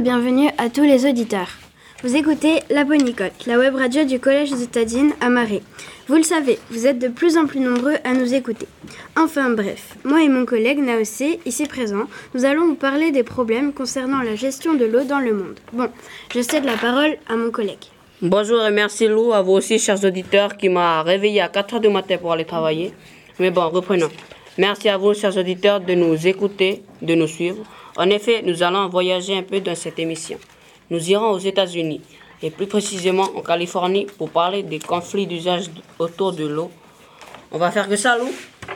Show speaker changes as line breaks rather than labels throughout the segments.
bienvenue à tous les auditeurs. Vous écoutez La Bonicote, la web radio du Collège Zétadine à Marais. Vous le savez, vous êtes de plus en plus nombreux à nous écouter. Enfin bref, moi et mon collègue Naosé, ici présent, nous allons vous parler des problèmes concernant la gestion de l'eau dans le monde. Bon, je cède la parole à mon collègue.
Bonjour et merci Lou, à vous aussi chers auditeurs qui m'a réveillé à 4h du matin pour aller travailler. Mais bon, reprenons. Merci à vous chers auditeurs de nous écouter, de nous suivre. En effet, nous allons voyager un peu dans cette émission. Nous irons aux États-Unis et plus précisément en Californie pour parler des conflits d'usage autour de l'eau. On va faire que ça, Lou?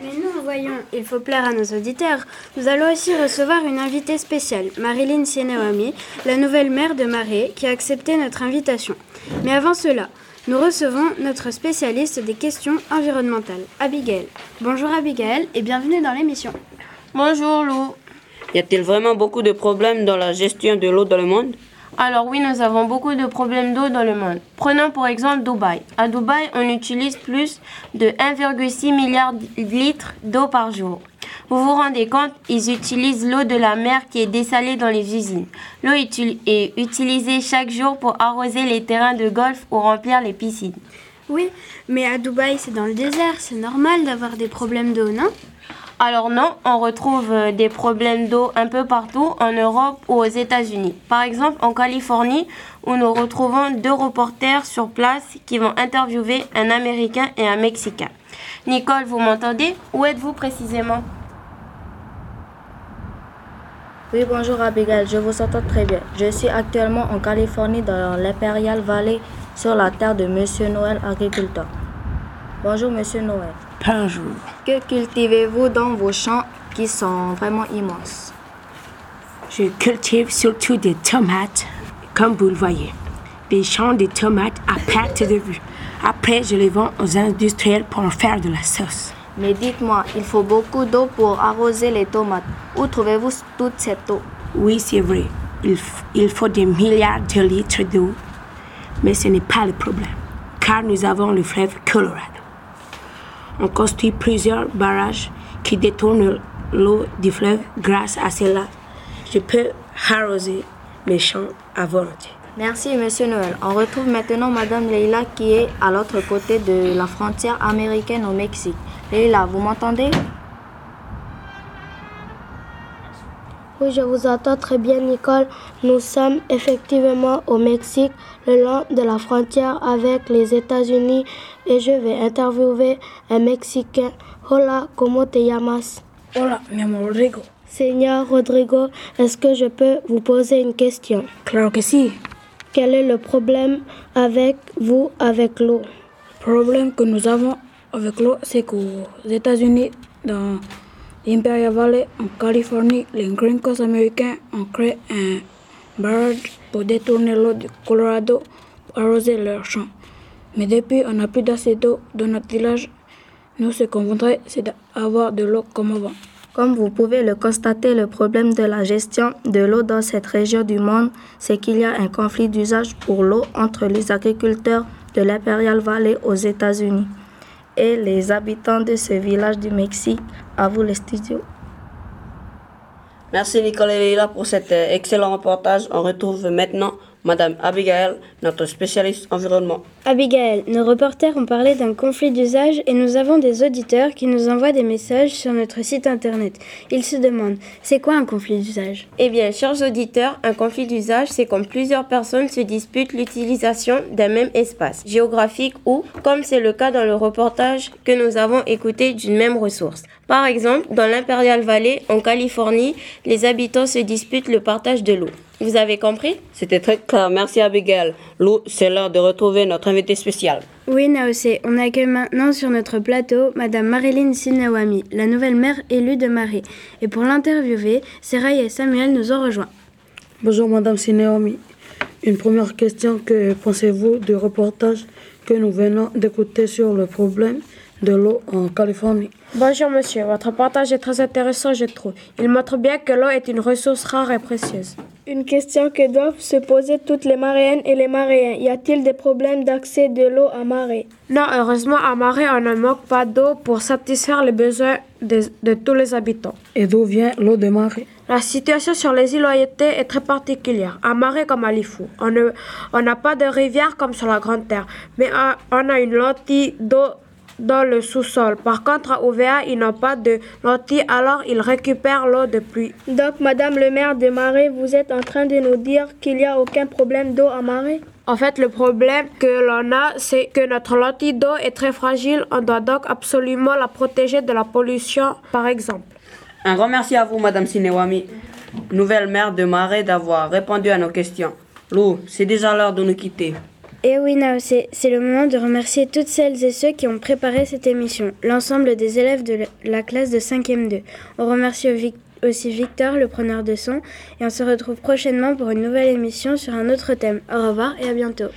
Mais non, voyons, il faut plaire à nos auditeurs. Nous allons aussi recevoir une invitée spéciale, Marilyn Sienewami, la nouvelle maire de Marais, qui a accepté notre invitation. Mais avant cela, nous recevons notre spécialiste des questions environnementales, Abigail. Bonjour Abigail et bienvenue dans l'émission.
Bonjour Lou.
Y a-t-il vraiment beaucoup de problèmes dans la gestion de l'eau dans le monde?
Alors oui, nous avons beaucoup de problèmes d'eau dans le monde. Prenons pour exemple Dubaï. À Dubaï, on utilise plus de 1,6 milliard de litres d'eau par jour. Vous vous rendez compte, ils utilisent l'eau de la mer qui est dessalée dans les usines. L'eau est utilisée chaque jour pour arroser les terrains de golf ou remplir les piscines.
Oui, mais à Dubaï, c'est dans le désert, c'est normal d'avoir des problèmes d'eau, non?
Alors non, on retrouve euh, des problèmes d'eau un peu partout en Europe ou aux États-Unis. Par exemple en Californie, où nous retrouvons deux reporters sur place qui vont interviewer un Américain et un Mexicain. Nicole, vous m'entendez? Où êtes-vous précisément?
Oui, bonjour Abigail, je vous entends très bien. Je suis actuellement en Californie dans l'Imperial Valley sur la terre de Monsieur Noël, agriculteur. Bonjour Monsieur Noël.
Bonjour.
Que cultivez-vous dans vos champs qui sont vraiment immenses?
Je cultive surtout des tomates, comme vous le voyez. Des champs de tomates à perte de vue. Après, je les vends aux industriels pour en faire de la sauce.
Mais dites-moi, il faut beaucoup d'eau pour arroser les tomates. Où trouvez-vous toute cette eau?
Oui, c'est vrai. Il, il faut des milliards de litres d'eau. Mais ce n'est pas le problème, car nous avons le fleuve Colorado. On construit plusieurs barrages qui détournent l'eau du fleuve. Grâce à cela, je peux arroser mes champs à volonté.
Merci, Monsieur Noël. On retrouve maintenant Madame Leila qui est à l'autre côté de la frontière américaine au Mexique. Leila, vous m'entendez?
Oui, je vous entends très bien, Nicole. Nous sommes effectivement au Mexique, le long de la frontière avec les États-Unis, et je vais interviewer un Mexicain. Hola, ¿cómo te llamas?
Hola, mi llamo Rodrigo.
Señor Rodrigo, est-ce que je peux vous poser une question?
Claro que sí.
Quel est le problème avec vous, avec l'eau?
Le problème que nous avons avec l'eau, c'est qu'aux États-Unis, dans l'Imperial Valley, en Californie, les gringos américains ont créé un barrage pour détourner l'eau du Colorado pour arroser leurs champs. Mais depuis, on n'a plus d'assez d'eau dans notre village. Nous, ce qu'on voudrait, c'est d'avoir de l'eau comme avant.
Comme vous pouvez le constater, le problème de la gestion de l'eau dans cette région du monde, c'est qu'il y a un conflit d'usage pour l'eau entre les agriculteurs de l'Imperial Valley aux États-Unis et les habitants de ce village du Mexique. À vous les studios.
Merci Nicole et Leila pour cet euh, excellent reportage. On retrouve maintenant Madame Abigail, notre spécialiste environnement.
Abigail, nos reporters ont parlé d'un conflit d'usage et nous avons des auditeurs qui nous envoient des messages sur notre site internet. Ils se demandent, c'est quoi un conflit d'usage?
Eh bien, chers auditeurs, un conflit d'usage, c'est quand plusieurs personnes se disputent l'utilisation d'un même espace géographique ou, comme c'est le cas dans le reportage que nous avons écouté d'une même ressource. Par exemple, dans l'Imperial Valley, en Californie, les habitants se disputent le partage de l'eau. Vous avez compris?
C'était très clair. Merci Abigail. Lou, c'est l'heure de retrouver notre invité spécial.
Oui, Naosé, on accueille maintenant sur notre plateau Madame Marilyn Sinawami, la nouvelle maire élue de Marais. Et pour l'interviewer, Seraï et Samuel nous ont rejoints.
Bonjour Madame Sinawami. Une première question, que pensez-vous du reportage que nous venons d'écouter sur le problème de l'eau en Californie?
Bonjour monsieur, votre partage est très intéressant je trouve. Il montre bien que l'eau est une ressource rare et précieuse.
Une question que doivent se poser toutes les maréennes et les maréens. Y a-t-il des problèmes d'accès de l'eau à marée?
Non, heureusement à marée on ne manque pas d'eau pour satisfaire les besoins de, de tous les habitants.
Et d'où vient l'eau de marée?
La situation sur les îles Loyauté est très particulière. À Marais comme à Lifou, on ne- on n'a pas de rivière comme sur la Grande Terre, mais euh, on a une lentille d'eau dans le sous-sol. Par contre, à OVA, ils n'ont pas de lentille, alors ils récupèrent l'eau de pluie.
Donc, Madame le maire de Marais, vous êtes en train de nous dire qu'il n'y a aucun problème d'eau à Marais?
En fait, le problème que l'on a, c'est que notre lentille d'eau est très fragile. On doit donc absolument la protéger de la pollution, par exemple.
Un grand merci à vous, Madame Sinewami, nouvelle maire de Marais, d'avoir répondu à nos questions. Lou, c'est déjà l'heure de nous quitter.
Et oui, Nao, c'est le moment de remercier toutes celles et ceux qui ont préparé cette émission, l'ensemble des élèves de la- la classe de 5e 2. On remercie aussi Victor, le preneur de son, et on se retrouve prochainement pour une nouvelle émission sur un autre thème. Au revoir et à bientôt.